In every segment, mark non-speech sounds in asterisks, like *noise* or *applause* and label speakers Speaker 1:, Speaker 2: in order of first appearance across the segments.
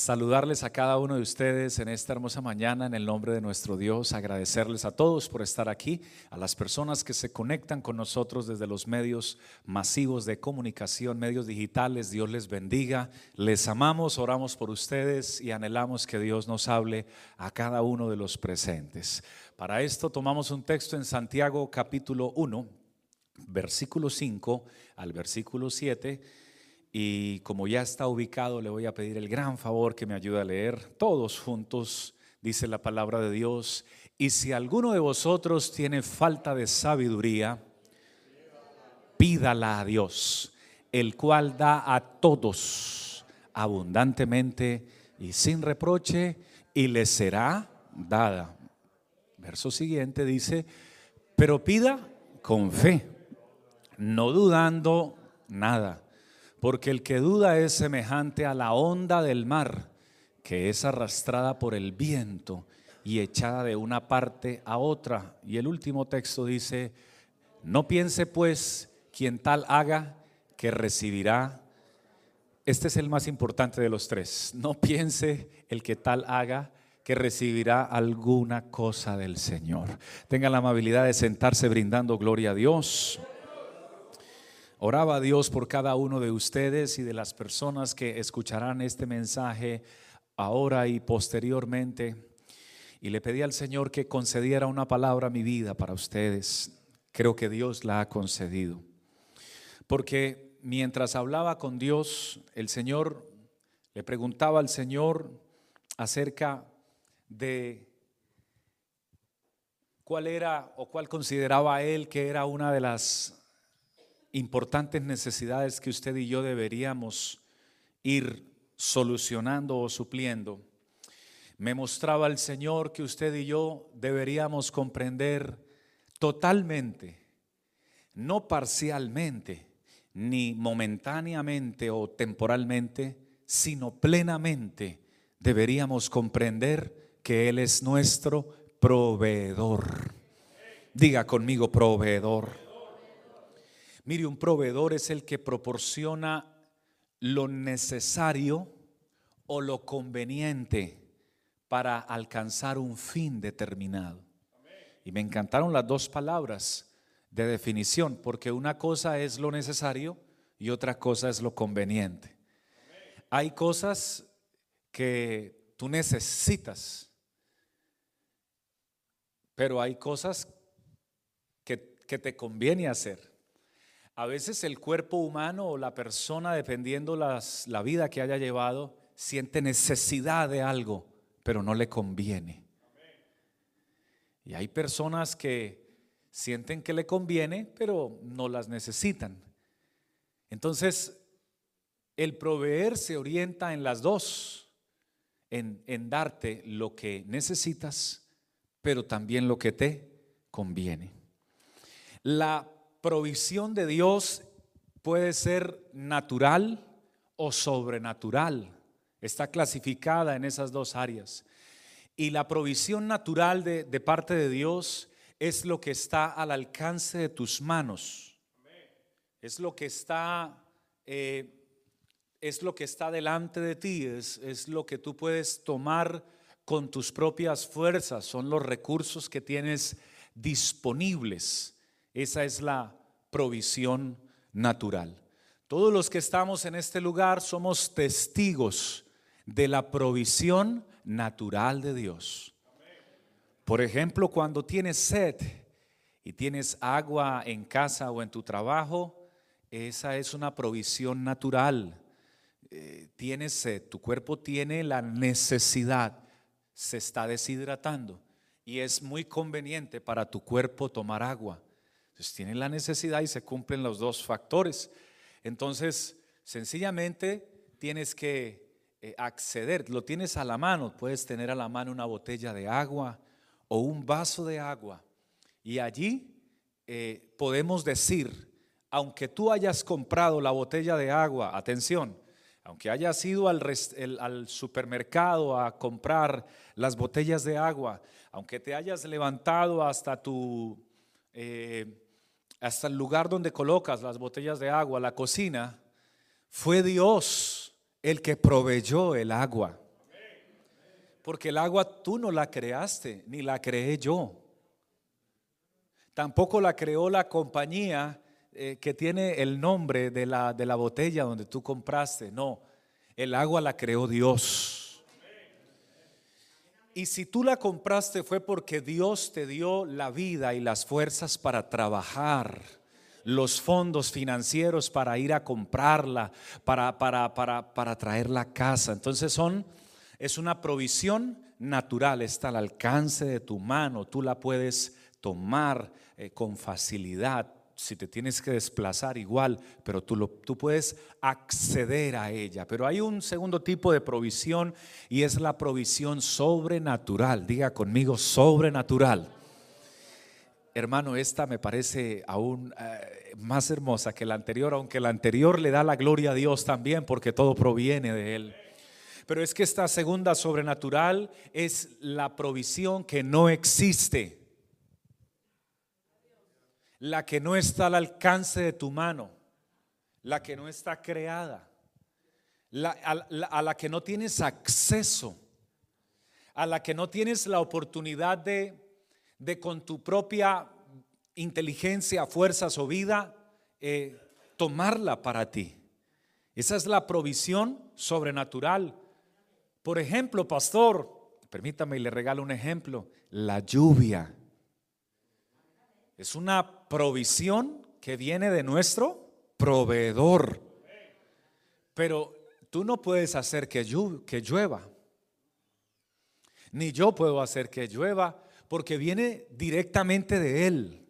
Speaker 1: Saludarles a cada uno de ustedes en esta hermosa mañana en el nombre de nuestro Dios, agradecerles a todos por estar aquí, a las personas que se conectan con nosotros desde los medios masivos de comunicación, medios digitales, Dios les bendiga, les amamos, oramos por ustedes y anhelamos que Dios nos hable a cada uno de los presentes. Para esto tomamos un texto en Santiago capítulo 1, versículo 5 al versículo 7 y como ya está ubicado, le voy a pedir el gran favor que me ayude a leer todos juntos, dice la palabra de Dios. Y si alguno de vosotros tiene falta de sabiduría, pídala a Dios, el cual da a todos abundantemente y sin reproche, y le será dada. Verso siguiente dice, pero pida con fe, no dudando nada porque el que duda es semejante a la onda del mar, que es arrastrada por el viento y echada de una parte a otra. Y el último texto dice, no piense pues quien tal haga que recibirá. Este es el más importante de los tres. *laughs* No piense el que tal haga que recibirá alguna cosa del Señor. Tenga la amabilidad de sentarse brindando gloria a Dios. Oraba a Dios por cada uno de ustedes y de las personas que escucharán este mensaje ahora y posteriormente. Y le pedí al Señor que concediera una palabra a mi vida para ustedes. Creo que Dios la ha concedido. Porque mientras hablaba con Dios, el Señor le preguntaba al Señor acerca de cuál era o cuál consideraba él que era una de las importantes necesidades que usted y yo deberíamos ir solucionando o supliendo, me mostraba el Señor que usted y yo deberíamos comprender totalmente, no parcialmente, ni momentáneamente o temporalmente, sino plenamente deberíamos comprender que Él es nuestro proveedor. Diga conmigo, proveedor. Mire, un proveedor es el que proporciona lo necesario o lo conveniente para alcanzar un fin determinado. Y me encantaron las dos palabras de definición, porque una cosa es lo necesario y otra cosa es lo conveniente. Hay cosas que tú necesitas, pero hay cosas que, que te conviene hacer. A veces el cuerpo humano o la persona, dependiendo la vida que haya llevado, siente necesidad de algo, pero no le conviene. Y hay personas que sienten que le conviene, pero no las necesitan. Entonces, el proveer se orienta en las dos, en, en darte lo que necesitas, pero también lo que te conviene. La provisión de Dios puede ser natural o sobrenatural. Está clasificada en esas dos áreas. Y la provisión natural de, parte de Dios es lo que está al alcance de tus manos. Es lo que está, eh, es lo que está delante de ti, es, es lo que tú puedes tomar con tus propias fuerzas, son los recursos que tienes disponibles. Esa es la provisión natural. Todos los que estamos en este lugar somos testigos de la provisión natural de Dios. Por ejemplo, cuando tienes sed y tienes agua en casa o en tu trabajo, esa es una provisión natural. Eh, tienes sed, tu cuerpo tiene la necesidad, se está deshidratando y es muy conveniente para tu cuerpo tomar agua. Entonces la necesidad y se cumplen los dos factores. Entonces, sencillamente tienes que eh, acceder, lo tienes a la mano, puedes tener a la mano una botella de agua o un vaso de agua. Y allí eh, podemos decir, aunque tú hayas comprado la botella de agua, atención, aunque hayas ido al, al, supermercado a comprar las botellas de agua, aunque te hayas levantado hasta tu eh, hasta el lugar donde colocas las botellas de agua, la cocina, fue Dios el que proveyó el agua. Porque el agua tú no la creaste, ni la creé yo. Tampoco la creó la compañía eh, que tiene el nombre de la, de la botella donde tú compraste. No, el agua la creó Dios. Y si tú la compraste fue porque Dios te dio la vida y las fuerzas para trabajar, los fondos financieros para ir a comprarla, para, para, para, para traerla a casa. Entonces son, es una provisión natural, está al alcance de tu mano, tú la puedes tomar eh, con facilidad. Si te tienes que desplazar igual, pero tú, lo, tú puedes acceder a ella. Pero hay un segundo tipo de provisión y es la provisión sobrenatural. Diga conmigo, sobrenatural. Hermano, esta me parece aún eh, más hermosa que la anterior, aunque la anterior le da la gloria a Dios también, porque todo proviene de Él. Pero es que esta segunda sobrenatural es la provisión que no existe la que no está al alcance de tu mano, la que no está creada, a, la que no tienes acceso, a la que no tienes la oportunidad de, de con tu propia inteligencia, fuerzas o vida, eh, tomarla para ti. Esa es la provisión sobrenatural. Por ejemplo, pastor, permítame y le regalo un ejemplo, la lluvia. Es una provisión que viene de nuestro proveedor. Pero tú no puedes hacer que, llueva. Ni yo puedo hacer que llueva porque viene directamente de Él.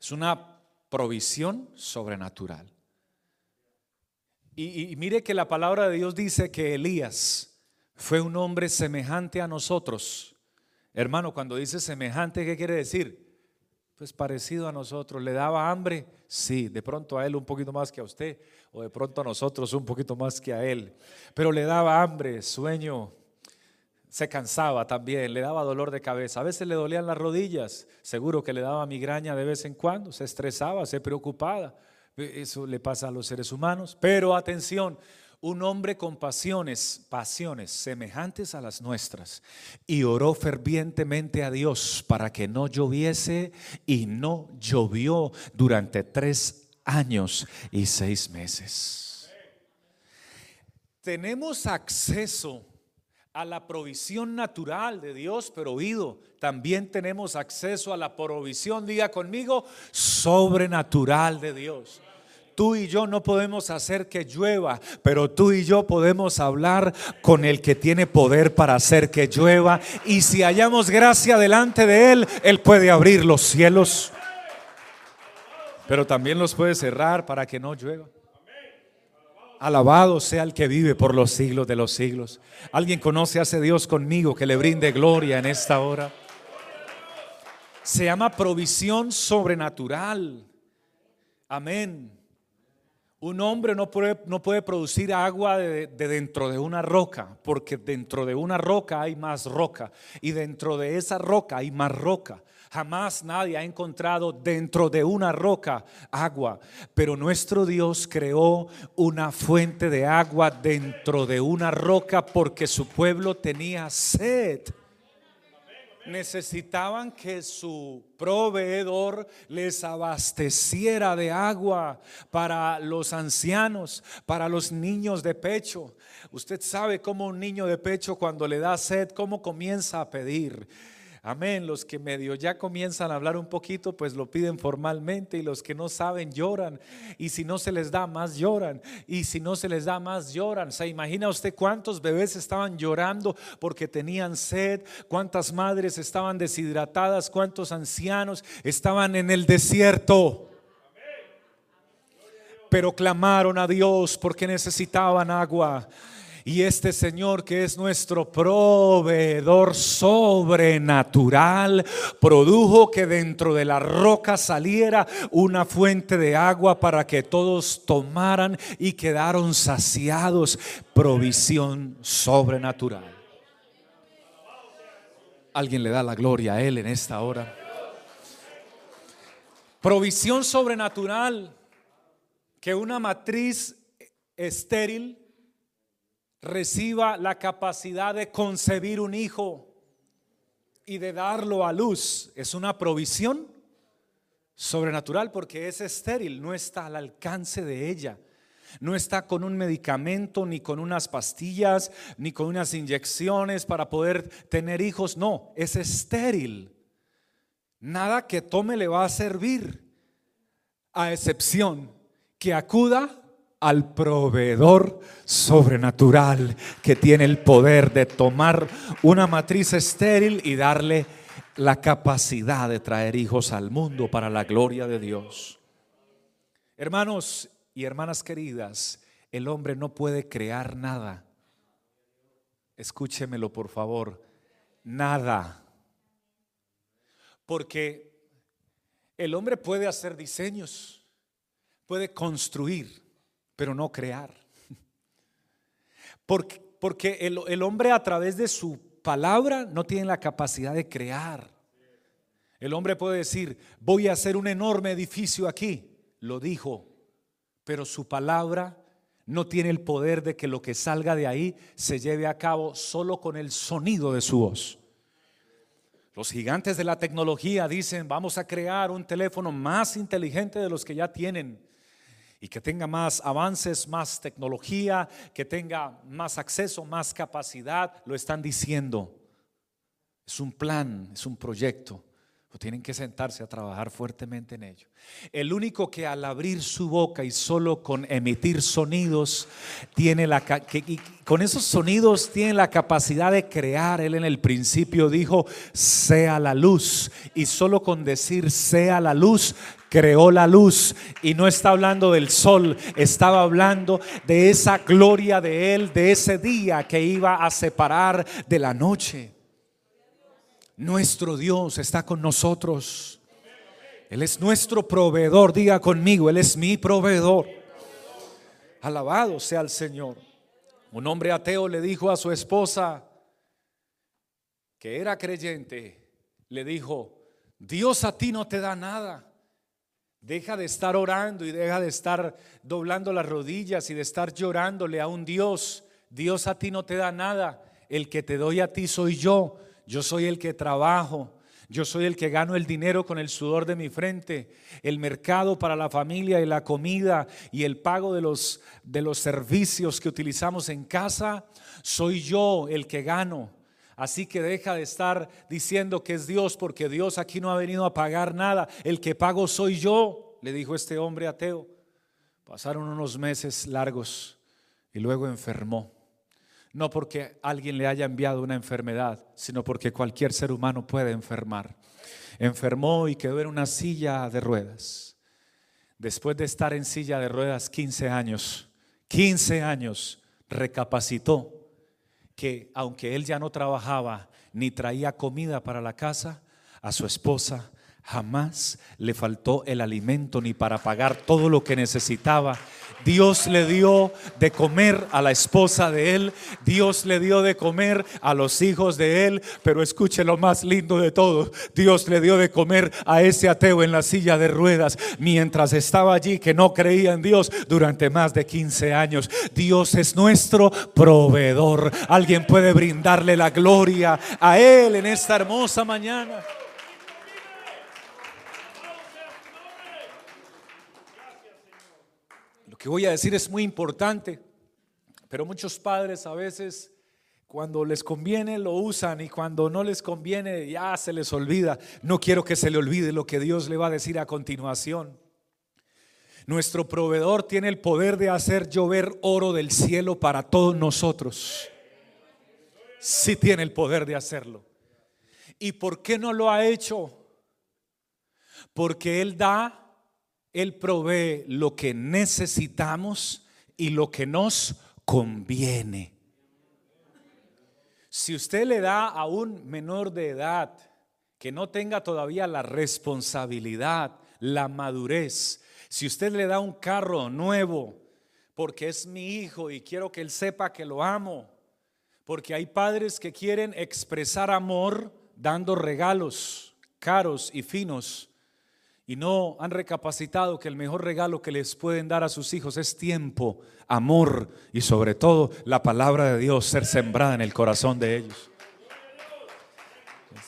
Speaker 1: Es una provisión sobrenatural. Y, y, mire que la palabra de Dios dice que Elías fue un hombre semejante a nosotros. Hermano, cuando dice semejante, ¿qué quiere decir? Pues parecido a nosotros. ¿Le daba hambre? Sí, de pronto a él un poquito más que a usted, o de pronto a nosotros un poquito más que a él. Pero le daba hambre, sueño, se cansaba también, le daba dolor de cabeza. A veces le dolían las rodillas, seguro que le daba migraña de vez en cuando, se estresaba, se preocupaba. Eso le pasa a los seres humanos. Pero atención, un hombre con pasiones, pasiones semejantes a las nuestras, y oró fervientemente a Dios para que no lloviese y no llovió durante tres años y seis meses. Tenemos acceso a la provisión natural de Dios, pero oído, también tenemos acceso a la provisión, diga conmigo, sobrenatural de Dios. Tú y yo no podemos hacer que llueva, pero tú y yo podemos hablar con el que tiene poder para hacer que llueva. Y si hallamos gracia delante de Él, Él puede abrir los cielos, pero también los puede cerrar para que no llueva. Alabado sea el que vive por los siglos de los siglos. Alguien conoce a ese Dios conmigo que le brinde gloria en esta hora. Se llama provisión sobrenatural. Amén. Un hombre no puede, no puede producir agua de, dentro de una roca, porque dentro de una roca hay más roca y dentro de esa roca hay más roca. Jamás nadie ha encontrado dentro de una roca agua, pero nuestro Dios creó una fuente de agua dentro de una roca porque su pueblo tenía sed necesitaban que su proveedor les abasteciera de agua para los ancianos, para los niños de pecho. Usted sabe cómo un niño de pecho cuando le da sed, cómo comienza a pedir. Amén. Los que medio ya comienzan a hablar un poquito, pues lo piden formalmente y los que no saben lloran. Y si no se les da más, lloran. Y si no se les da más, lloran. ¿Se imagina usted cuántos bebés estaban llorando porque tenían sed? ¿Cuántas madres estaban deshidratadas? ¿Cuántos ancianos estaban en el desierto? Pero clamaron a Dios porque necesitaban agua. Y este Señor que es nuestro proveedor sobrenatural, produjo que dentro de la roca saliera una fuente de agua para que todos tomaran y quedaron saciados. Provisión sobrenatural. Alguien le da la gloria a Él en esta hora. Provisión sobrenatural que una matriz estéril reciba la capacidad de concebir un hijo y de darlo a luz. Es una provisión sobrenatural porque es estéril, no está al alcance de ella. No está con un medicamento, ni con unas pastillas, ni con unas inyecciones para poder tener hijos. No, es estéril. Nada que tome le va a servir, a excepción que acuda al proveedor sobrenatural que tiene el poder de tomar una matriz estéril y darle la capacidad de traer hijos al mundo para la gloria de Dios. Hermanos y hermanas queridas, el hombre no puede crear nada. Escúchemelo por favor, nada. Porque el hombre puede hacer diseños, puede construir, pero no crear. Porque, porque el, el hombre a través de su palabra no tiene la capacidad de crear. El hombre puede decir, voy a hacer un enorme edificio aquí. Lo dijo, pero su palabra no tiene el poder de que lo que salga de ahí se lleve a cabo solo con el sonido de su voz. Los gigantes de la tecnología dicen, vamos a crear un teléfono más inteligente de los que ya tienen y que tenga más avances, más tecnología, que tenga más acceso, más capacidad, lo están diciendo. Es un plan, es un proyecto. Tienen que sentarse a trabajar fuertemente en ello. El único que al abrir su boca y solo con emitir sonidos tiene la que, con esos sonidos tiene la capacidad de crear. Él en el principio dijo sea la luz y solo con decir sea la luz creó la luz y no está hablando del sol, estaba hablando de esa gloria de Él, de ese día que iba a separar de la noche. Nuestro Dios está con nosotros. Él es nuestro proveedor. Diga conmigo, Él es mi proveedor. Alabado sea el Señor. Un hombre ateo le dijo a su esposa, que era creyente, le dijo, Dios a ti no te da nada. Deja de estar orando y deja de estar doblando las rodillas y de estar llorándole a un Dios. Dios a ti no te da nada. El que te doy a ti soy yo. Yo soy el que trabajo. Yo soy el que gano el dinero con el sudor de mi frente, el mercado para la familia y la comida y el pago de los, de los servicios que utilizamos en casa. Soy yo el que gano. Así que deja de estar diciendo que es Dios, porque Dios aquí no ha venido a pagar nada. El que pago soy yo, le dijo este hombre ateo. Pasaron unos meses largos y luego enfermó. No porque alguien le haya enviado una enfermedad, sino porque cualquier ser humano puede enfermar. Enfermó y quedó en una silla de ruedas. Después de estar en silla de ruedas 15 años, 15 años, recapacitó que aunque él ya no trabajaba ni traía comida para la casa, a su esposa jamás le faltó el alimento ni para pagar todo lo que necesitaba Dios le dio de comer a la esposa de él, Dios le dio de comer a los hijos de él, pero escuche lo más lindo de todo, Dios le dio de comer a ese ateo en la silla de ruedas mientras estaba allí que no creía en Dios durante más de 15 años. Dios es nuestro proveedor. Alguien puede brindarle la gloria a él en esta hermosa mañana. Que voy a decir es muy importante, pero muchos padres a veces cuando les conviene lo usan y cuando no les conviene ya se les olvida. No quiero que se le olvide lo que Dios le va a decir a continuación. Nuestro proveedor tiene el poder de hacer llover oro del cielo para todos nosotros. Sí tiene el poder de hacerlo. ¿Y por qué no lo ha hecho? Porque Él da él provee lo que necesitamos y lo que nos conviene. Si usted le da a un menor de edad que no tenga todavía la responsabilidad, la madurez, si usted le da un carro nuevo porque es mi hijo y quiero que él sepa que lo amo, porque hay padres que quieren expresar amor dando regalos caros y finos y no han recapacitado que el mejor regalo que les pueden dar a sus hijos es tiempo, amor y sobre todo la palabra de Dios ser sembrada en el corazón de ellos.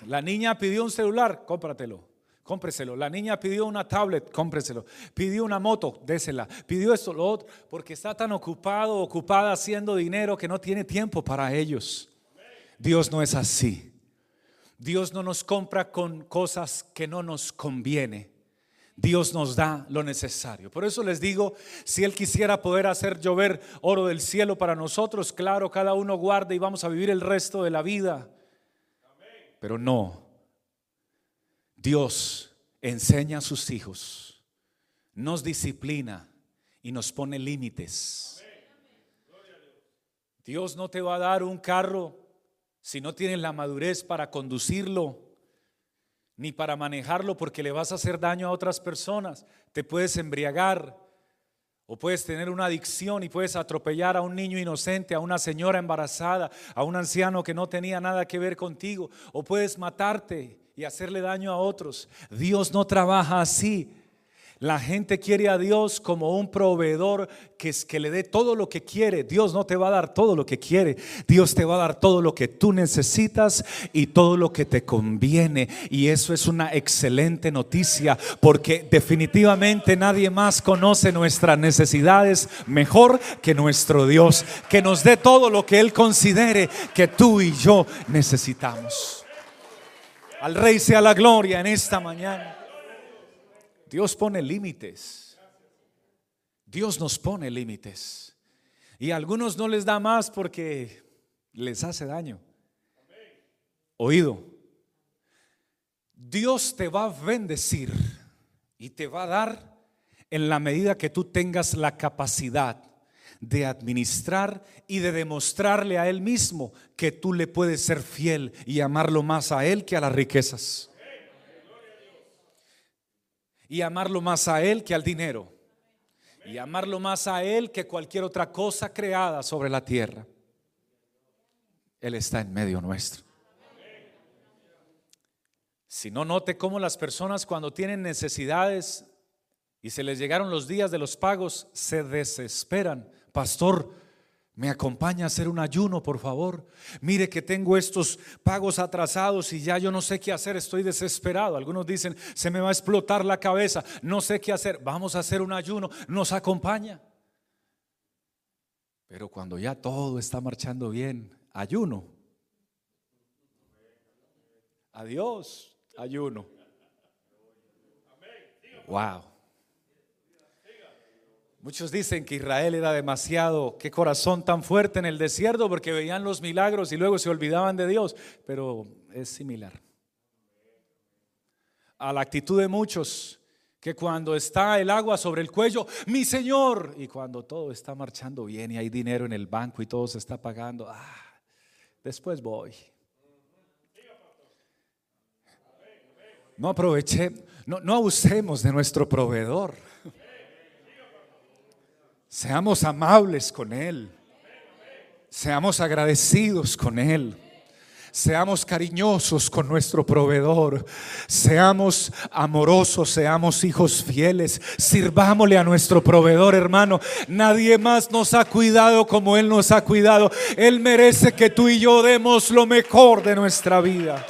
Speaker 1: La niña pidió un celular, cómpratelo, cómpreselo. La niña pidió una tablet, cómpreselo. Pidió una moto, désela. Pidió esto, lo otro, porque está tan ocupado, ocupada haciendo dinero que no tiene tiempo para ellos. Dios no es así. Dios no nos compra con cosas que no nos conviene. Dios nos da lo necesario. Por eso les digo, si Él quisiera poder hacer llover oro del cielo para nosotros, claro, cada uno guarda y vamos a vivir el resto de la vida. Pero no. Dios enseña a sus hijos, nos disciplina y nos pone límites. Dios no te va a dar un carro si no tienes la madurez para conducirlo ni para manejarlo porque le vas a hacer daño a otras personas. Te puedes embriagar o puedes tener una adicción y puedes atropellar a un niño inocente, a una señora embarazada, a un anciano que no tenía nada que ver contigo, o puedes matarte y hacerle daño a otros. Dios no trabaja así. La gente quiere a Dios como un proveedor que, es, que le dé todo lo que quiere. Dios no te va a dar todo lo que quiere. Dios te va a dar todo lo que tú necesitas y todo lo que te conviene. Y eso es una excelente noticia porque definitivamente nadie más conoce nuestras necesidades mejor que nuestro Dios. Que nos dé todo lo que Él considere que tú y yo necesitamos. Al Rey sea la gloria en esta mañana. Dios pone límites. Dios nos pone límites. Y a algunos no les da más porque les hace daño. Oído. Dios te va a bendecir y te va a dar en la medida que tú tengas la capacidad de administrar y de demostrarle a Él mismo que tú le puedes ser fiel y amarlo más a Él que a las riquezas y amarlo más a Él que al dinero. Y amarlo más a Él que cualquier otra cosa creada sobre la tierra. Él está en medio nuestro. Si no note cómo las personas cuando tienen necesidades y se les llegaron los días de los pagos, se desesperan. Pastor, ¿Me acompaña a hacer un ayuno, por favor? Mire que tengo estos pagos atrasados y ya yo no sé qué hacer, estoy desesperado. Algunos dicen, se me va a explotar la cabeza, no sé qué hacer. Vamos a hacer un ayuno, nos acompaña. Pero cuando ya todo está marchando bien, ayuno. Adiós, ayuno. Wow. Muchos dicen que Israel era demasiado, qué corazón tan fuerte en el desierto porque veían los milagros y luego se olvidaban de Dios, pero es similar a la actitud de muchos que cuando está el agua sobre el cuello, mi Señor, y cuando todo está marchando bien y hay dinero en el banco y todo se está pagando, ah, después voy. No aproveche, no, no abusemos de nuestro proveedor. Seamos amables con Él. Seamos agradecidos con Él. Seamos cariñosos con nuestro proveedor. Seamos amorosos, seamos hijos fieles. Sirvámosle a nuestro proveedor, hermano. Nadie más nos ha cuidado como Él nos ha cuidado. Él merece que tú y yo demos lo mejor de nuestra vida.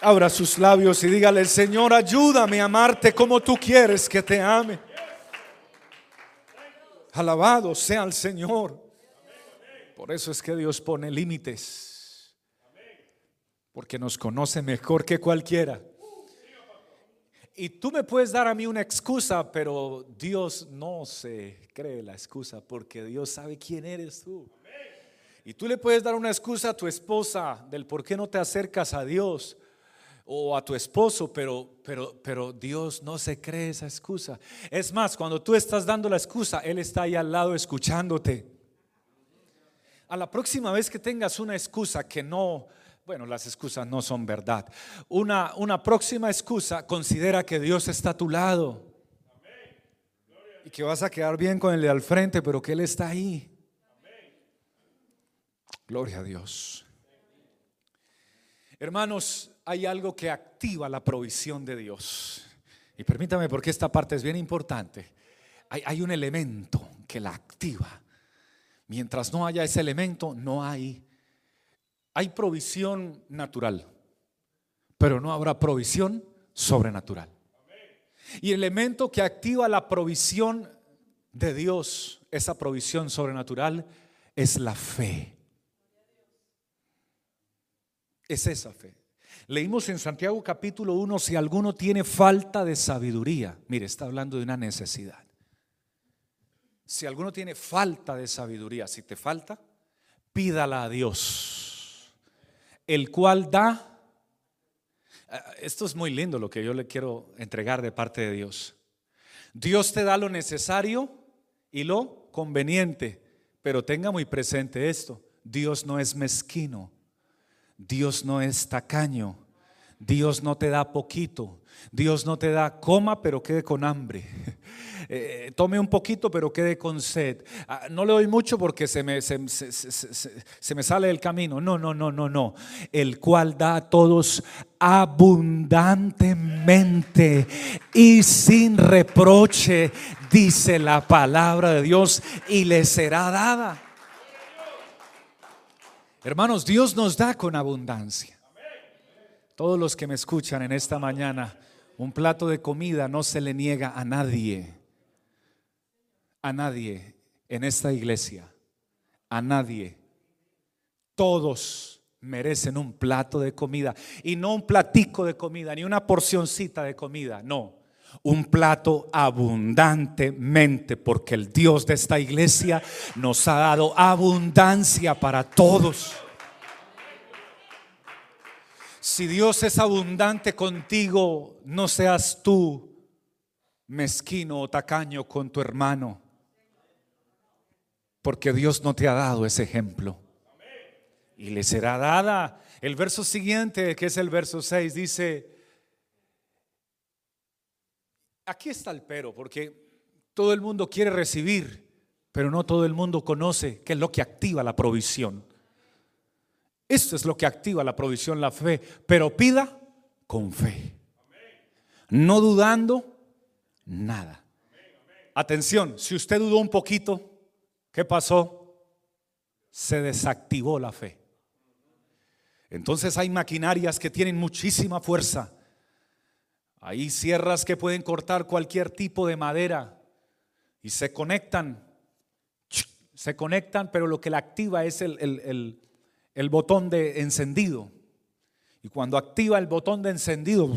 Speaker 1: Abra sus labios y dígale, Señor, ayúdame a amarte como tú quieres que te ame. Alabado sea el Señor. Por eso es que Dios pone límites. Porque nos conoce mejor que cualquiera. Y tú me puedes dar a mí una excusa, pero Dios no se cree la excusa porque Dios sabe quién eres tú. Y tú le puedes dar una excusa a tu esposa del por qué no te acercas a Dios o a tu esposo, pero, pero, pero Dios no se cree esa excusa. Es más, cuando tú estás dando la excusa, Él está ahí al lado escuchándote. A la próxima vez que tengas una excusa que no, bueno, las excusas no son verdad. Una, una próxima excusa, considera que Dios está a tu lado. Y que vas a quedar bien con el al frente, pero que Él está ahí. Gloria a Dios. Hermanos, hay algo que activa la provisión de Dios. Y permítame porque esta parte es bien importante. Hay, un elemento que la activa. Mientras no haya ese elemento, no hay. Hay provisión natural, pero no habrá provisión sobrenatural. Y el elemento que activa la provisión de Dios, esa provisión sobrenatural, es la fe. Es esa fe. Leímos en Santiago capítulo 1, si alguno tiene falta de sabiduría, mire, está hablando de una necesidad. Si alguno tiene falta de sabiduría, si te falta, pídala a Dios, el cual da, esto es muy lindo lo que yo le quiero entregar de parte de Dios. Dios te da lo necesario y lo conveniente, pero tenga muy presente esto, Dios no es mezquino, Dios no es tacaño, Dios no te da poquito, Dios no te da coma, pero quede con hambre. *laughs* Eh, tome un poquito, pero quede con sed. Ah, no le doy mucho porque se me, se, me sale el camino. No, no, no, no, no. El cual da a todos abundantemente y sin reproche, dice la palabra de Dios, y le será dada. Hermanos, Dios nos da con abundancia. Todos los que me escuchan en esta mañana, un plato de comida no se le niega a nadie. A nadie en esta iglesia. A nadie. Todos merecen un plato de comida. Y no un platico de comida, ni una porcioncita de comida. No. Un plato abundantemente, porque el Dios de esta iglesia nos ha dado abundancia para todos. Si Dios es abundante contigo, no seas tú mezquino o tacaño con tu hermano, porque Dios no te ha dado ese ejemplo. Y le será dada. El verso siguiente, que es el verso 6, dice, aquí está el pero, porque todo el mundo quiere recibir, pero no todo el mundo conoce qué es lo que activa la provisión. Esto es lo que activa la provisión, la fe. Pero pida con fe. No dudando nada. Atención, si usted dudó un poquito, ¿qué pasó? Se desactivó la fe. Entonces hay maquinarias que tienen muchísima fuerza. Hay sierras que pueden cortar cualquier tipo de madera y se conectan. Se conectan, pero lo que la activa es el, botón de encendido. Y cuando activa el botón de encendido,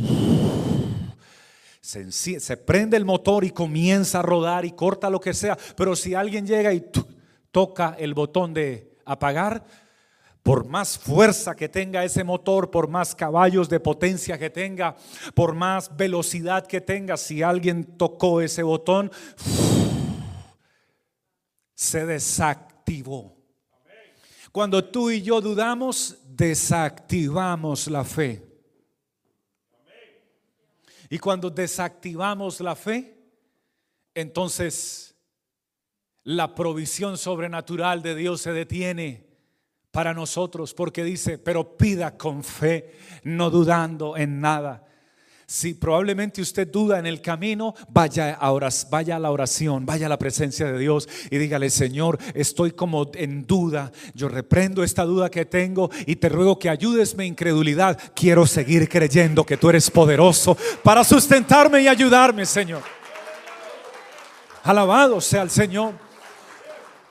Speaker 1: se, prende el motor y comienza a rodar y corta lo que sea. Pero si alguien llega y toca el botón de apagar, por más fuerza que tenga ese motor, por más caballos de potencia que tenga, por más velocidad que tenga, si alguien tocó ese botón, se desactivó. Cuando tú y yo dudamos, desactivamos la fe. Y cuando desactivamos la fe, entonces la provisión sobrenatural de Dios se detiene para nosotros, porque dice, pero pida con fe, no dudando en nada. Si probablemente usted duda en el camino, vaya a, vaya a la oración, vaya a la presencia de Dios y dígale, Señor, estoy como en duda. Yo reprendo esta duda que tengo y te ruego que ayudes mi incredulidad. Quiero seguir creyendo que tú eres poderoso para sustentarme y ayudarme, Señor. Alabado sea el Señor.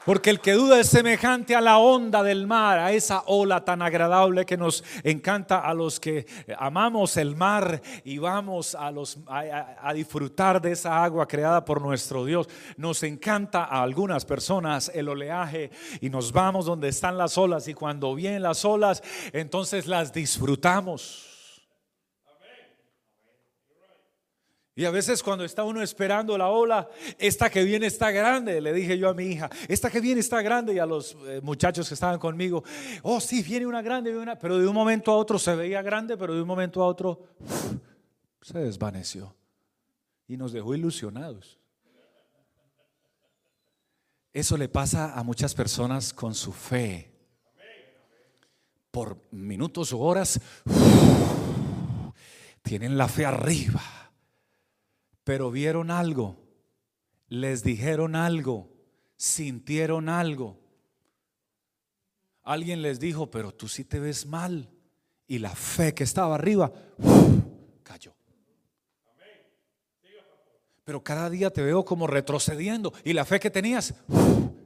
Speaker 1: Porque el que duda es semejante a la onda del mar, a esa ola tan agradable que nos encanta a los que amamos el mar y vamos a, disfrutar de esa agua creada por nuestro Dios. Nos encanta a algunas personas el oleaje y nos vamos donde están las olas y cuando vienen las olas, entonces las disfrutamos. Y a veces cuando está uno esperando la ola, esta que viene está grande, le dije yo a mi hija, esta que viene está grande y a los eh, muchachos que estaban conmigo, oh sí, viene una grande, pero de un momento a otro se veía grande, pero de un momento a otro se desvaneció y nos dejó ilusionados. Eso le pasa a muchas personas con su fe. Por minutos o horas tienen la fe arriba, pero vieron algo, les dijeron algo, sintieron algo. Alguien les dijo, pero tú sí te ves mal. Y la fe que estaba arriba cayó. Pero cada día te veo como retrocediendo y la fe que tenías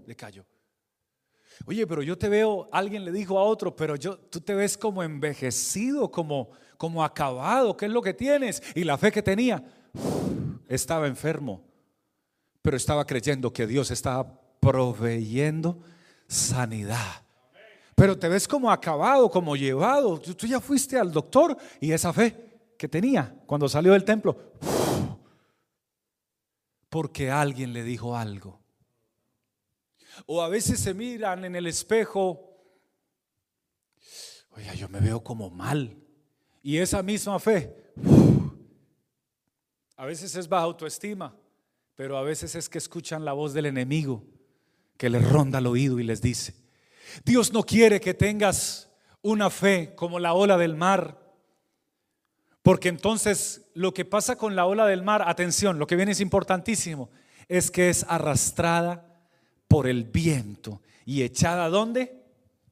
Speaker 1: le cayó. Oye, pero yo te veo, alguien le dijo a otro, pero yo, tú te ves como envejecido, como, como acabado, ¿qué es lo que tienes? Y la fe que tenía, estaba enfermo, pero estaba creyendo que Dios estaba proveyendo sanidad. Pero te ves como acabado, como llevado. Tú, ya fuiste al doctor y esa fe que tenía cuando salió del templo, porque alguien le dijo algo. O a veces se miran en el espejo, oye, yo me veo como mal. Y esa misma fe, a veces es baja autoestima, pero a veces es que escuchan la voz del enemigo que les ronda el oído y les dice, Dios no quiere que tengas una fe como la ola del mar, porque entonces lo que pasa con la ola del mar, atención, lo que viene es importantísimo, es que es arrastrada por el viento y echada ¿dónde?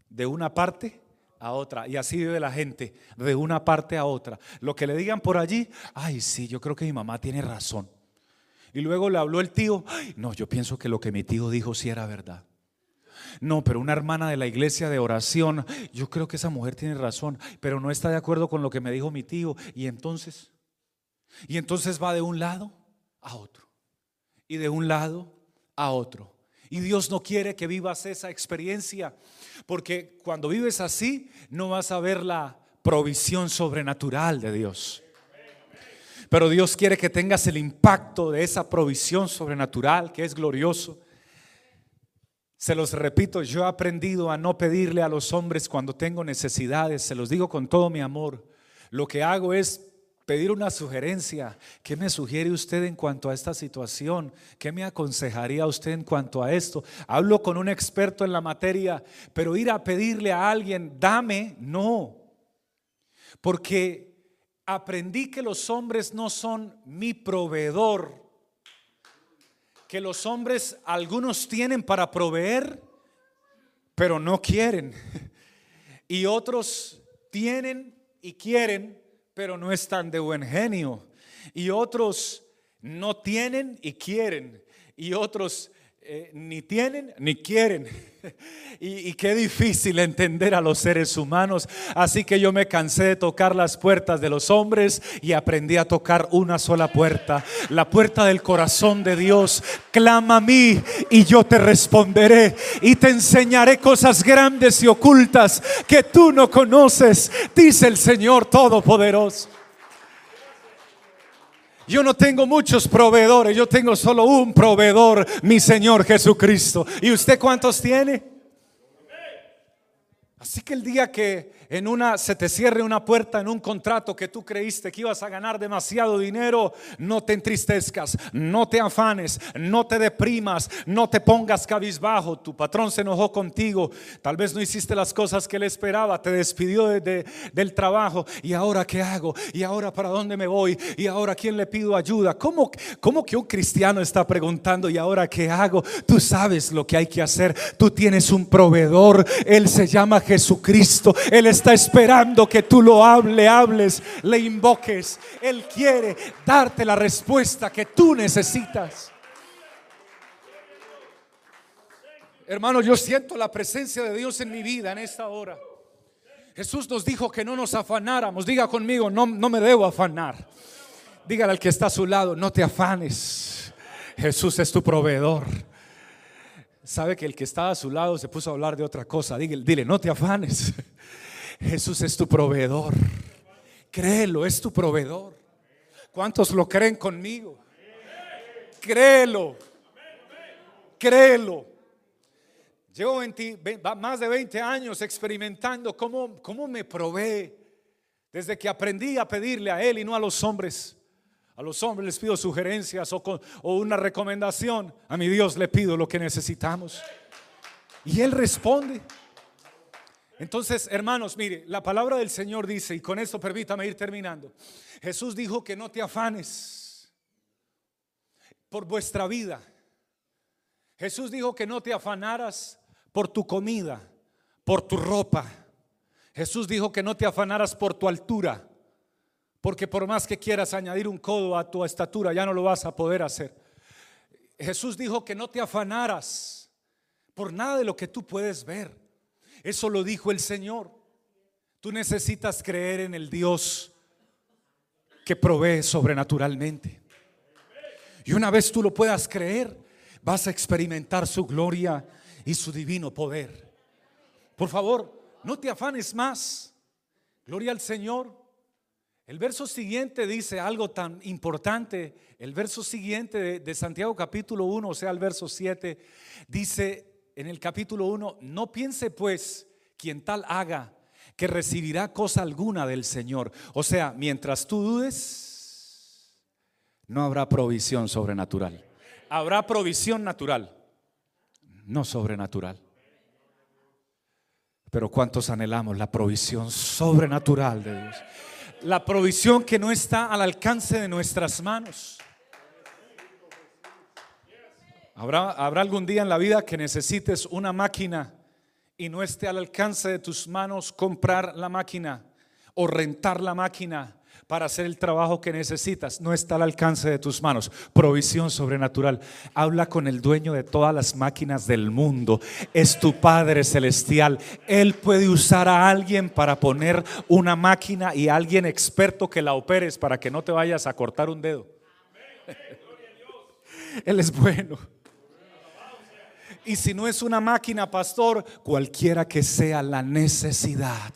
Speaker 1: De una parte a otra. Y así vive la gente, de una parte a otra. Lo que le digan por allí, ay, sí, yo creo que mi mamá tiene razón. Y luego le habló el tío, no, yo pienso que lo que mi tío dijo sí era verdad. No, pero una hermana de la iglesia de oración, yo creo que esa mujer tiene razón, pero no está de acuerdo con lo que me dijo mi tío. Y entonces, y entonces va de un lado a otro. Y de un lado a otro. Y Dios no quiere que vivas esa experiencia, porque cuando vives así no vas a ver la provisión sobrenatural de Dios. Pero Dios quiere que tengas el impacto de esa provisión sobrenatural que es glorioso. Se los repito, yo he aprendido a no pedirle a los hombres cuando tengo necesidades, se los digo con todo mi amor. Lo que hago es pedir una sugerencia. ¿Qué me sugiere usted en cuanto a esta situación? ¿Qué me aconsejaría usted en cuanto a esto? Hablo con un experto en la materia, pero ir a pedirle a alguien, dame, no. Porque aprendí que los hombres no son mi proveedor, que los hombres algunos tienen para proveer, pero no quieren. *laughs* Y otros tienen y quieren, pero no están de buen genio. Y otros no tienen y quieren. Y otros eh, ni tienen ni quieren. *laughs* y, y, qué difícil entender a los seres humanos. Así que yo me cansé de tocar las puertas de los hombres y aprendí a tocar una sola puerta. La puerta del corazón de Dios. Clama a mí y yo te responderé. Y te enseñaré cosas grandes y ocultas que tú no conoces. Dice el Señor Todopoderoso. Yo no tengo muchos proveedores, yo tengo solo un proveedor, mi Señor Jesucristo. ¿Y usted cuántos tiene? Así que el día que en una se te cierre una puerta en un contrato que tú creíste que ibas a ganar demasiado dinero, no te entristezcas, no te afanes, no te deprimas, no te pongas cabizbajo. Tu patrón se enojó contigo, tal vez no hiciste las cosas que él esperaba, te despidió del trabajo. ¿Y ahora qué hago? ¿Y ahora para dónde me voy? ¿Y ahora quién le pido ayuda? ¿Cómo, cómo que un cristiano está preguntando, ¿y ahora qué hago? Tú sabes lo que hay que hacer. Tú tienes un proveedor, él se llama Jesucristo. Él es está esperando que tú lo hable, hables, le invoques. Él quiere darte la respuesta que tú necesitas. Hermano, yo siento la presencia de Dios en mi vida en esta hora. Jesús nos dijo que no nos afanáramos. Diga conmigo, no, no me debo afanar. Dígale al que está a su lado, no te afanes. Jesús es tu proveedor. Sabe que el que estaba a su lado se puso a hablar de otra cosa. Dile, dile no te afanes. *laughs* Jesús es tu proveedor. Créelo, es tu proveedor. ¿Cuántos lo creen conmigo? Créelo. Créelo. Llevo más de 20 años experimentando cómo, cómo me provee. Desde que aprendí a pedirle a Él y no a los hombres. A los hombres les pido sugerencias o, una recomendación. A mi Dios le pido lo que necesitamos. Y Él responde. Entonces, hermanos, mire, la palabra del Señor dice, y con esto permítame ir terminando, Jesús dijo que no te afanes por vuestra vida. Jesús dijo que no te afanaras por tu comida, por tu ropa. Jesús dijo que no te afanaras por tu altura, porque por más que quieras añadir un codo a tu estatura, ya no lo vas a poder hacer. Jesús dijo que no te afanaras por nada de lo que tú puedes ver. Eso lo dijo el Señor. Tú necesitas creer en el Dios que provee sobrenaturalmente. Y una vez tú lo puedas creer, vas a experimentar su gloria y su divino poder. Por favor, no te afanes más. Gloria al Señor. El verso siguiente dice algo tan importante. El verso siguiente de, Santiago capítulo 1, o sea, el verso 7, dice en el capítulo 1, no piense pues quien tal haga que recibirá cosa alguna del Señor. O sea, mientras tú dudes, no habrá provisión sobrenatural. Habrá provisión natural, no sobrenatural. Pero ¿cuántos anhelamos la provisión sobrenatural de Dios? La provisión que no está al alcance de nuestras manos. ¿Habrá, ¿Habrá algún día en la vida que necesites una máquina y no esté al alcance de tus manos comprar la máquina o rentar la máquina para hacer el trabajo que necesitas? No está al alcance de tus manos. Provisión sobrenatural. Habla con el dueño de todas las máquinas del mundo. Es tu Padre Celestial. Él puede usar a alguien para poner una máquina y a alguien experto que la operes para que no te vayas a cortar un dedo. *laughs* Él es bueno. Y si no es una máquina, pastor, cualquiera que sea la necesidad.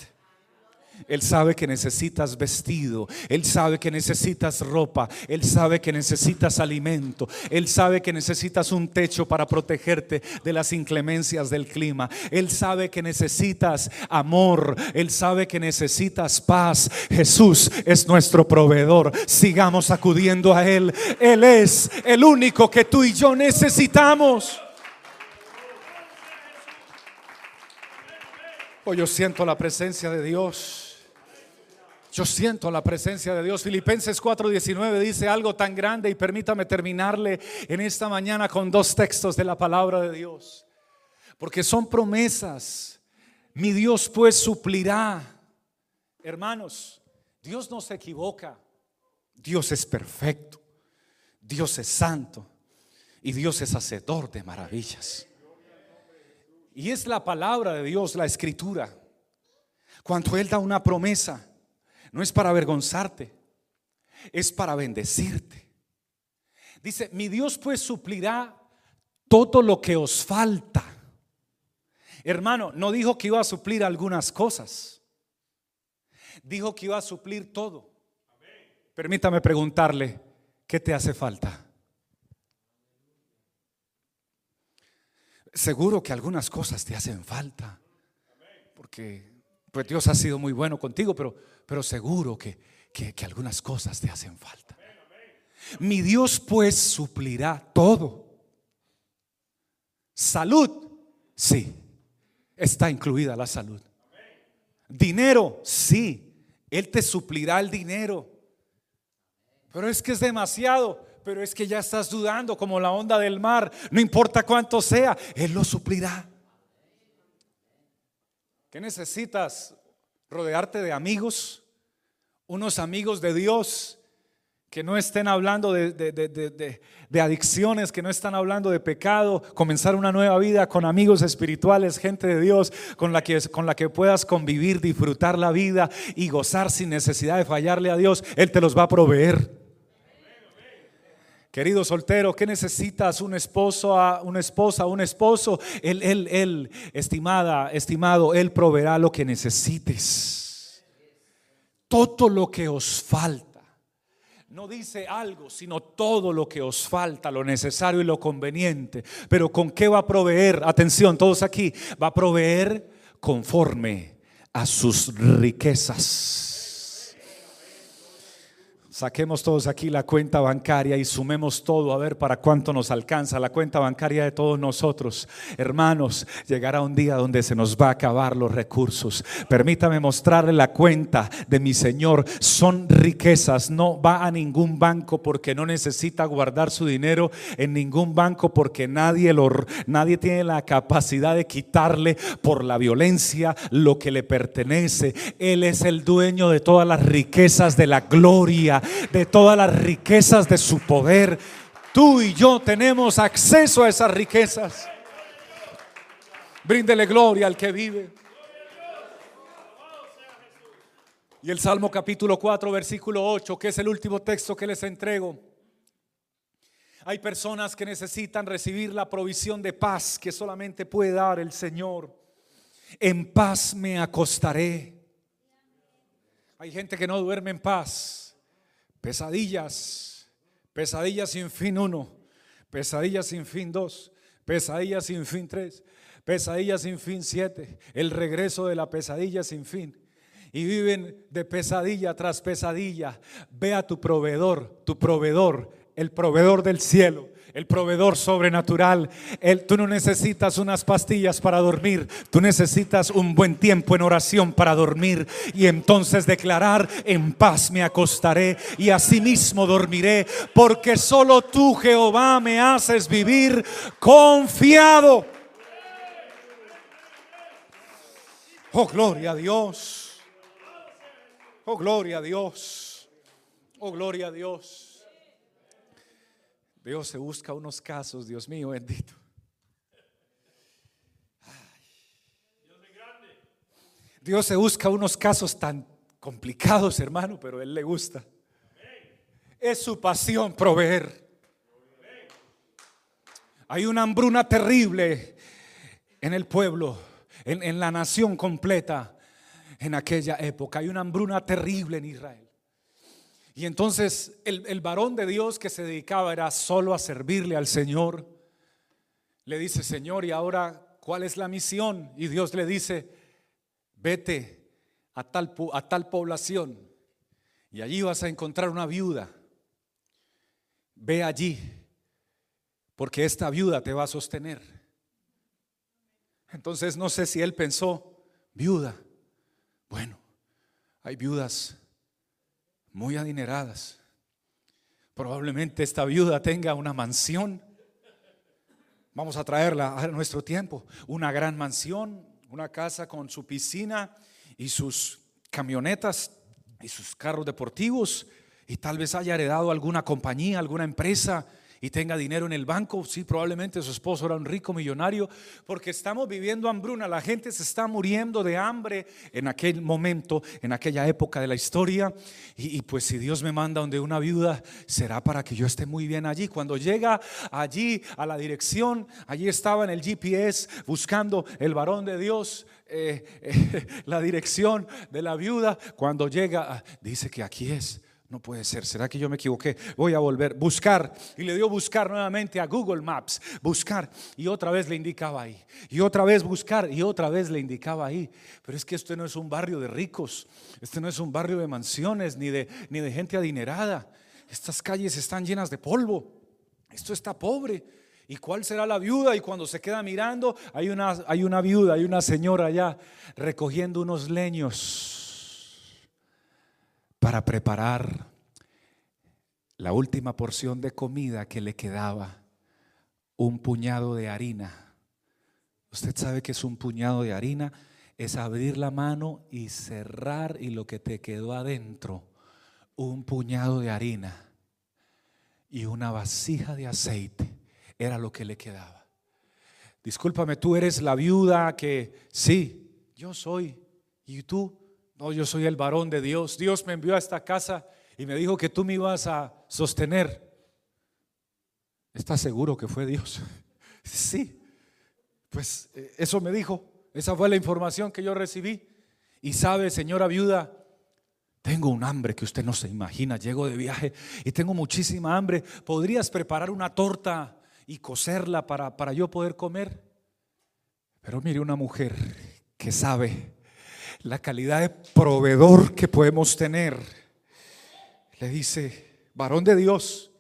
Speaker 1: Él sabe que necesitas vestido, Él sabe que necesitas ropa, Él sabe que necesitas alimento, Él sabe que necesitas un techo para protegerte de las inclemencias del clima, Él sabe que necesitas amor, Él sabe que necesitas paz. Jesús es nuestro proveedor, sigamos acudiendo a Él, Él es el único que tú y yo necesitamos. Hoy yo siento la presencia de Dios. Yo siento la presencia de Dios. Filipenses 4:19 dice algo tan grande y permítame terminarle en esta mañana con dos textos de la palabra de Dios. Porque son promesas. Mi Dios pues suplirá. Hermanos, Dios no se equivoca. Dios es perfecto. Dios es santo. Y Dios es hacedor de maravillas. Y es la palabra de Dios, la escritura. Cuando Él da una promesa, no es para avergonzarte, es para bendecirte. Dice, mi Dios pues suplirá todo lo que os falta. Hermano, no dijo que iba a suplir algunas cosas. Dijo que iba a suplir todo. Permítame preguntarle, ¿qué te hace falta? Seguro que algunas cosas te hacen falta. Porque pues Dios ha sido muy bueno contigo, pero, pero seguro que, que, que algunas cosas te hacen falta. Mi Dios pues suplirá todo. Salud, sí, está incluida la salud. Dinero, sí, Él te suplirá el dinero. Pero es que es demasiado pero es que ya estás dudando como la onda del mar, no importa cuánto sea, Él lo suplirá. ¿Qué necesitas? Rodearte de amigos, unos amigos de Dios que no estén hablando de, de, adicciones, que no están hablando de pecado, comenzar una nueva vida con amigos espirituales, gente de Dios con la, que, con la que puedas convivir, disfrutar la vida y gozar sin necesidad de fallarle a Dios. Él te los va a proveer. Querido soltero, ¿qué necesitas? Un esposo, una esposa, un esposo. Él, él, él, estimada, estimado, Él proveerá lo que necesites. Todo lo que os falta. No dice algo, sino todo lo que os falta, lo necesario y lo conveniente. Pero ¿con qué va a proveer? Atención, todos aquí. Va a proveer conforme a sus riquezas Saquemos todos aquí la cuenta bancaria y sumemos todo a ver para cuánto nos alcanza la cuenta bancaria de todos nosotros. Hermanos, llegará un día donde se nos va a acabar los recursos. Permítame mostrarle la cuenta de mi Señor. Son riquezas, no va a ningún banco porque no necesita guardar su dinero en ningún banco porque nadie, lo, nadie tiene la capacidad de quitarle por la violencia lo que le pertenece. Él es el dueño de todas las riquezas de la gloria de todas las riquezas de su poder. Tú y yo tenemos acceso a esas riquezas. Bríndele gloria al que vive. Y el Salmo capítulo 4, versículo 8, que es el último texto que les entrego. Hay personas que necesitan recibir la provisión de paz que solamente puede dar el Señor. En paz me acostaré. Hay gente que no duerme en paz. Pesadillas, pesadillas sin fin uno, pesadillas sin fin dos, pesadillas sin fin tres, pesadillas sin fin siete, el regreso de la pesadilla sin fin. Y viven de pesadilla tras pesadilla. Ve a tu proveedor, tu proveedor, el proveedor del cielo el proveedor sobrenatural. Él, tú no necesitas unas pastillas para dormir, tú necesitas un buen tiempo en oración para dormir y entonces declarar, en paz me acostaré y asimismo dormiré, porque solo tú, Jehová, me haces vivir confiado. Oh, gloria a Dios. Oh, gloria a Dios. Oh, gloria a Dios. Dios se busca unos casos, Dios mío bendito. Dios se busca unos casos tan complicados, hermano, pero Él le gusta. Es su pasión proveer. Hay una hambruna terrible en el pueblo, en, en la nación completa en aquella época. Hay una hambruna terrible en Israel. Y entonces el, varón de Dios que se dedicaba era solo a servirle al Señor. Le dice, Señor, ¿y ahora cuál es la misión? Y Dios le dice, vete a tal, a tal población y allí vas a encontrar una viuda. Ve allí, porque esta viuda te va a sostener. Entonces no sé si él pensó, viuda. Bueno, hay viudas muy adineradas. Probablemente esta viuda tenga una mansión. Vamos a traerla a nuestro tiempo. Una gran mansión, una casa con su piscina y sus camionetas y sus carros deportivos. Y tal vez haya heredado alguna compañía, alguna empresa y tenga dinero en el banco. Sí, probablemente su esposo era un rico millonario, porque estamos viviendo hambruna. La gente se está muriendo de hambre en aquel momento, en aquella época de la historia. Y, pues si Dios me manda donde una viuda, será para que yo esté muy bien allí. Cuando llega allí a la dirección, allí estaba en el GPS buscando el varón de Dios. Eh, *laughs* eh, la dirección de la viuda cuando llega dice que aquí es no puede ser, ¿será que yo me equivoqué? Voy a volver, buscar. Y le dio buscar nuevamente a Google Maps, buscar. Y otra vez le indicaba ahí. Y otra vez buscar. Y otra vez le indicaba ahí. Pero es que esto no es un barrio de ricos. Este no es un barrio de mansiones ni de, ni de gente adinerada. Estas calles están llenas de polvo. Esto está pobre. ¿Y cuál será la viuda? Y cuando se queda mirando, hay una, hay una viuda, hay una señora allá recogiendo unos leños para preparar la última porción de comida que le quedaba, un puñado de harina. Usted sabe que es un puñado de harina, es abrir la mano y cerrar y lo que te quedó adentro, un puñado de harina y una vasija de aceite, era lo que le quedaba. Discúlpame, tú eres la viuda que, sí, yo soy, y tú, no, yo soy el varón de Dios. Dios me envió a esta casa y me dijo que tú me ibas a sostener. ¿Estás seguro que fue Dios? *laughs* Sí, pues eh, eso me dijo. Esa fue la información que yo recibí. Y sabe, señora viuda, tengo un hambre que usted no se imagina. Llego de viaje y tengo muchísima hambre. ¿Podrías preparar una torta y cocerla para, para yo poder comer? Pero mire, una mujer que sabe la calidad de proveedor que podemos tener, le dice, varón de Dios,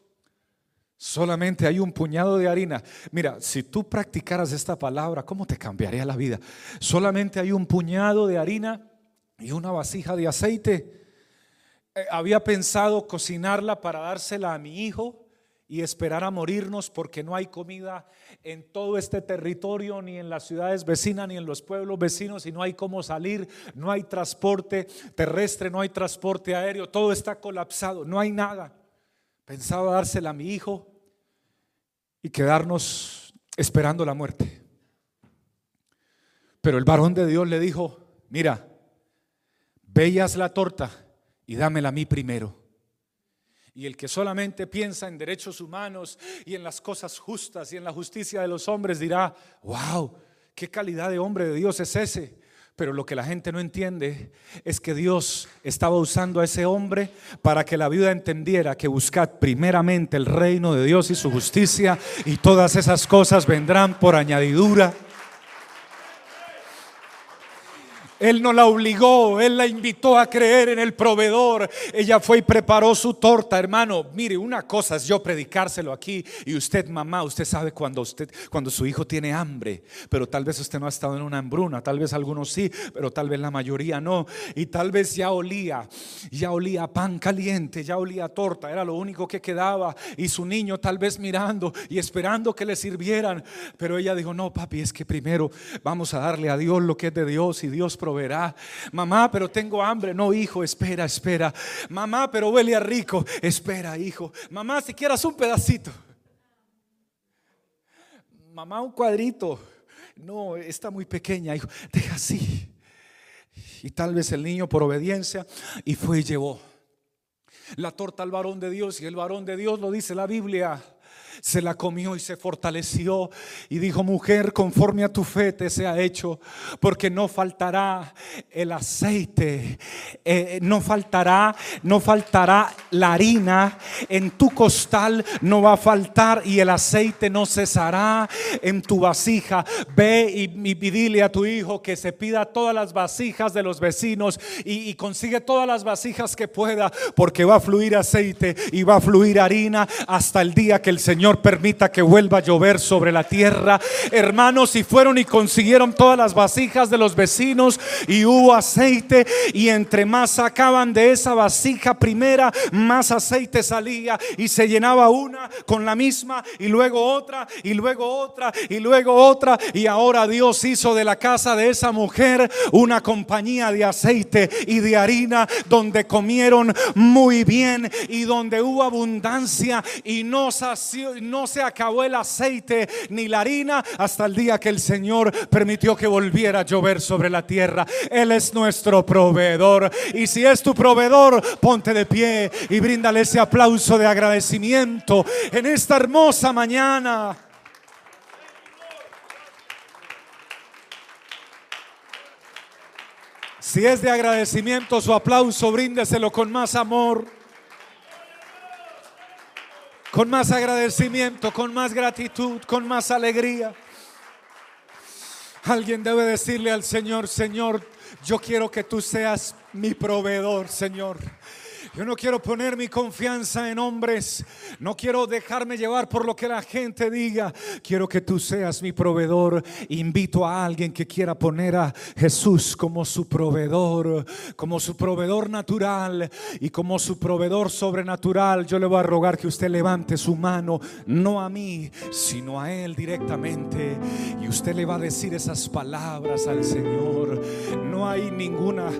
Speaker 1: solamente hay un puñado de harina. Mira, si tú practicaras esta palabra, ¿cómo te cambiaría la vida? Solamente hay un puñado de harina y una vasija de aceite. Eh, había pensado cocinarla para dársela a mi hijo y esperar a morirnos porque no hay comida en todo este territorio, ni en las ciudades vecinas, ni en los pueblos vecinos, y no hay cómo salir, no hay transporte terrestre, no hay transporte aéreo, todo está colapsado, no hay nada. Pensaba dársela a mi hijo y quedarnos esperando la muerte. Pero el varón de Dios le dijo, mira, veías la torta y dámela a mí primero. Y el que solamente piensa en derechos humanos y en las cosas justas y en la justicia de los hombres dirá, wow, qué calidad de hombre de Dios es ese. Pero lo que la gente no entiende es que Dios estaba usando a ese hombre para que la viuda entendiera que buscad primeramente el reino de Dios y su justicia y todas esas cosas vendrán por añadidura. Él no la obligó, él la invitó a creer en el proveedor. Ella fue y preparó su torta, hermano. Mire, una cosa es yo predicárselo aquí y usted, mamá, usted sabe cuando usted cuando su hijo tiene hambre, pero tal vez usted no ha estado en una hambruna, tal vez algunos sí, pero tal vez la mayoría no. Y tal vez ya olía, ya olía pan caliente, ya olía torta, era lo único que quedaba y su niño tal vez mirando y esperando que le sirvieran, pero ella dijo, "No, papi, es que primero vamos a darle a Dios lo que es de Dios y Dios proveerá. Mamá, pero tengo hambre. No, hijo, espera, espera. Mamá, pero huele a rico. Espera, hijo. Mamá, si quieras un pedacito. Mamá, un cuadrito. No, está muy pequeña, hijo. Deja así. Y tal vez el niño por obediencia y fue y llevó la torta al varón de Dios y el varón de Dios lo dice la Biblia se la comió y se fortaleció y dijo, mujer, conforme a tu fe te sea hecho, porque no faltará el aceite, eh, no faltará, no faltará la harina, en tu costal no va a faltar y el aceite no cesará en tu vasija. Ve y, y, a tu hijo que se pida todas las vasijas de los vecinos y, y consigue todas las vasijas que pueda, porque va a fluir aceite y va a fluir harina hasta el día que el Señor Permita que vuelva a llover sobre la tierra. Hermanos, y fueron y consiguieron todas las vasijas de los vecinos y hubo aceite y entre más sacaban de esa vasija primera, más aceite salía y se llenaba una con la misma y luego otra y luego otra y luego otra y ahora Dios hizo de la casa de esa mujer una compañía de aceite y de harina donde comieron muy bien y donde hubo abundancia y no sació no se acabó el aceite ni la harina hasta el día que el Señor permitió que volviera a llover sobre la tierra. Él es nuestro proveedor. Y si es tu proveedor, ponte de pie y bríndale ese aplauso de agradecimiento en esta hermosa mañana. Si es de agradecimiento su aplauso, bríndeselo con más amor con más agradecimiento, con más gratitud, con más alegría. Alguien debe decirle al Señor, Señor, yo quiero que tú seas mi proveedor, Señor. Yo no quiero poner mi confianza en hombres. No quiero dejarme llevar por lo que la gente diga. Quiero que tú seas mi proveedor. Invito a alguien que quiera poner a Jesús como su proveedor, como su proveedor natural y como su proveedor sobrenatural. Yo le voy a rogar que usted levante su mano, no a mí, sino a Él directamente. Y usted le va a decir esas palabras al Señor. No hay ninguna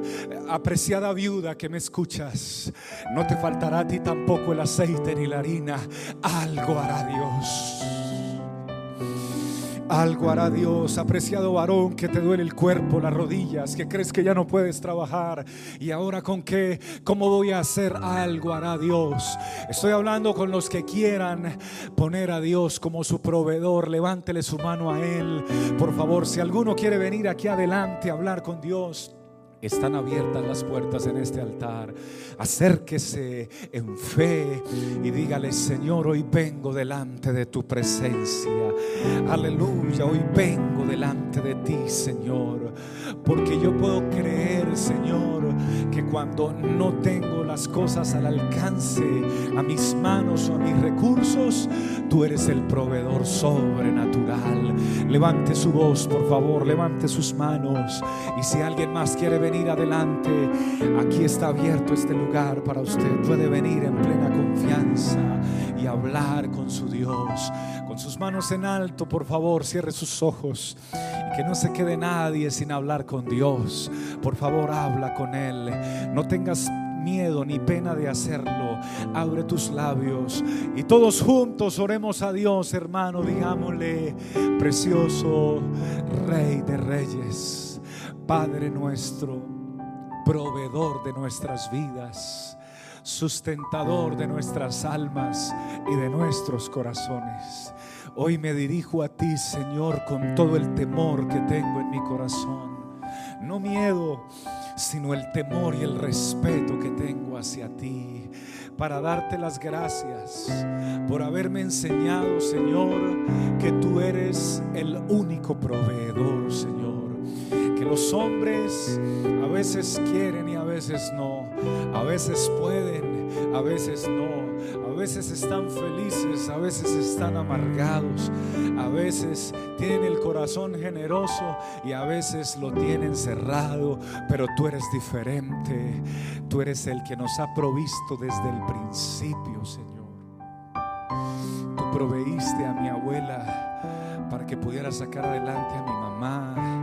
Speaker 1: apreciada viuda que me escuchas no te faltará a ti tampoco el aceite ni la harina. Algo hará Dios. Algo hará Dios, apreciado varón, que te duele el cuerpo, las rodillas, que crees que ya no puedes trabajar. Y ahora con qué, cómo voy a hacer algo hará Dios. Estoy hablando con los que quieran poner a Dios como su proveedor. Levántele su mano a Él. Por favor, si alguno quiere venir aquí adelante a hablar con Dios. Están abiertas las puertas en este altar. Acérquese en fe y dígale, Señor, hoy vengo delante de tu presencia. Aleluya, hoy vengo delante de ti, Señor. Porque yo puedo creer, Señor, que cuando no tengo las cosas al alcance, a mis manos o a mis recursos, tú eres el proveedor sobrenatural. Levante su voz, por favor, levante sus manos. Y si alguien más quiere venir adelante, aquí está abierto este lugar para usted. Puede venir en plena confianza y hablar con su Dios. Con sus manos en alto, por favor, cierre sus ojos. Y que no se quede nadie sin hablar con Dios. Por favor, habla con Él. No tengas miedo ni pena de hacerlo. Abre tus labios y todos juntos oremos a Dios, hermano. Digámosle, precioso Rey de Reyes, Padre nuestro, proveedor de nuestras vidas, sustentador de nuestras almas y de nuestros corazones. Hoy me dirijo a ti, Señor, con todo el temor que tengo en mi corazón. No miedo sino el temor y el respeto que tengo hacia ti. Para darte las gracias por haberme enseñado, Señor, que tú eres el único proveedor, Señor. Que los hombres a veces quieren y a veces no. A veces pueden, a veces no a veces están felices, a veces están amargados, a veces tienen el corazón generoso y a veces lo tienen cerrado, pero tú eres diferente, tú eres el que nos ha provisto desde el principio, Señor. Tú proveíste a mi abuela para que pudiera sacar adelante a mi mamá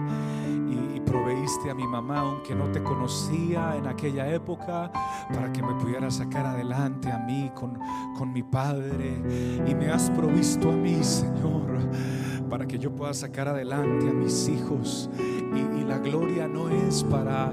Speaker 1: proveíste a mi mamá, aunque no te conocía en aquella época, para que me pudiera sacar adelante a mí con, con mi padre. Y me has provisto a mí, Señor, para que yo pueda sacar adelante a mis hijos. Y, la gloria no es para,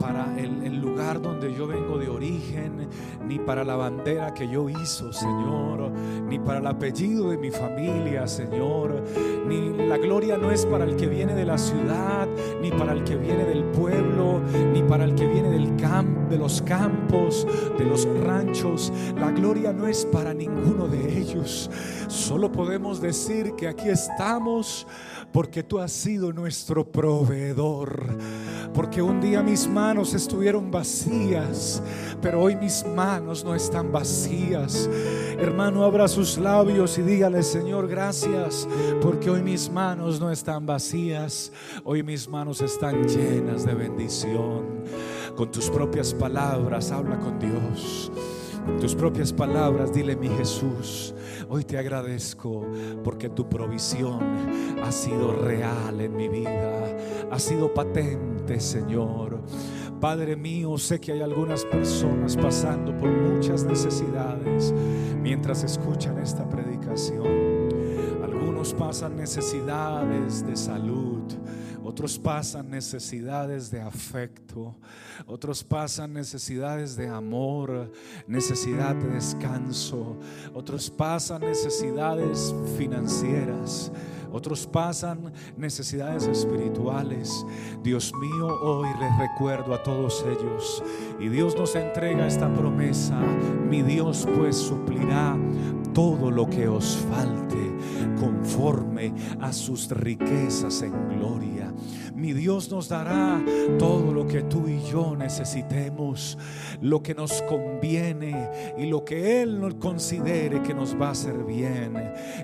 Speaker 1: para el, el, lugar donde yo vengo de origen, ni para la bandera que yo hizo, Señor, ni para el apellido de mi familia, Señor, ni la gloria no es para el que viene de la ciudad, ni para el que viene del pueblo, ni para el que viene del campo, de los campos, de los ranchos. La gloria no es para ninguno de ellos. Solo podemos decir que aquí estamos porque tú has sido nuestro proveedor. Porque un día mis manos estuvieron vacías, pero hoy mis manos no están vacías. Hermano, abra sus labios y dígale, Señor, gracias, porque hoy mis manos no están vacías, hoy mis manos están llenas de bendición. Con tus propias palabras, habla con Dios. Tus propias palabras, dile mi Jesús, hoy te agradezco porque tu provisión ha sido real en mi vida, ha sido patente, Señor. Padre mío, sé que hay algunas personas pasando por muchas necesidades mientras escuchan esta predicación. Algunos pasan necesidades de salud otros pasan necesidades de afecto, otros pasan necesidades de amor, necesidad de descanso, otros pasan necesidades financieras. Otros pasan necesidades espirituales. Dios mío, hoy les recuerdo a todos ellos. Y Dios nos entrega esta promesa. Mi Dios pues suplirá todo lo que os falte conforme a sus riquezas en gloria. Mi Dios nos dará todo lo que tú y yo necesitemos, lo que nos conviene y lo que Él considere que nos va a hacer bien.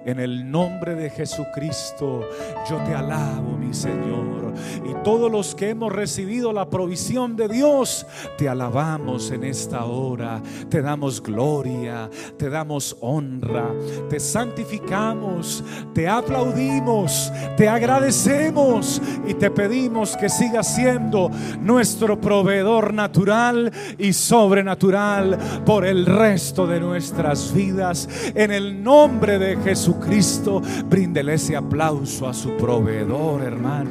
Speaker 1: En el nombre de Jesucristo, yo te alabo, mi Señor. Y todos los que hemos recibido la provisión de Dios, te alabamos en esta hora. Te damos gloria, te damos honra, te santificamos, te aplaudimos, te agradecemos y te pedimos que siga siendo nuestro proveedor natural y sobrenatural por el resto de nuestras vidas. En el nombre de Jesucristo, bríndele ese aplauso a su proveedor, hermano.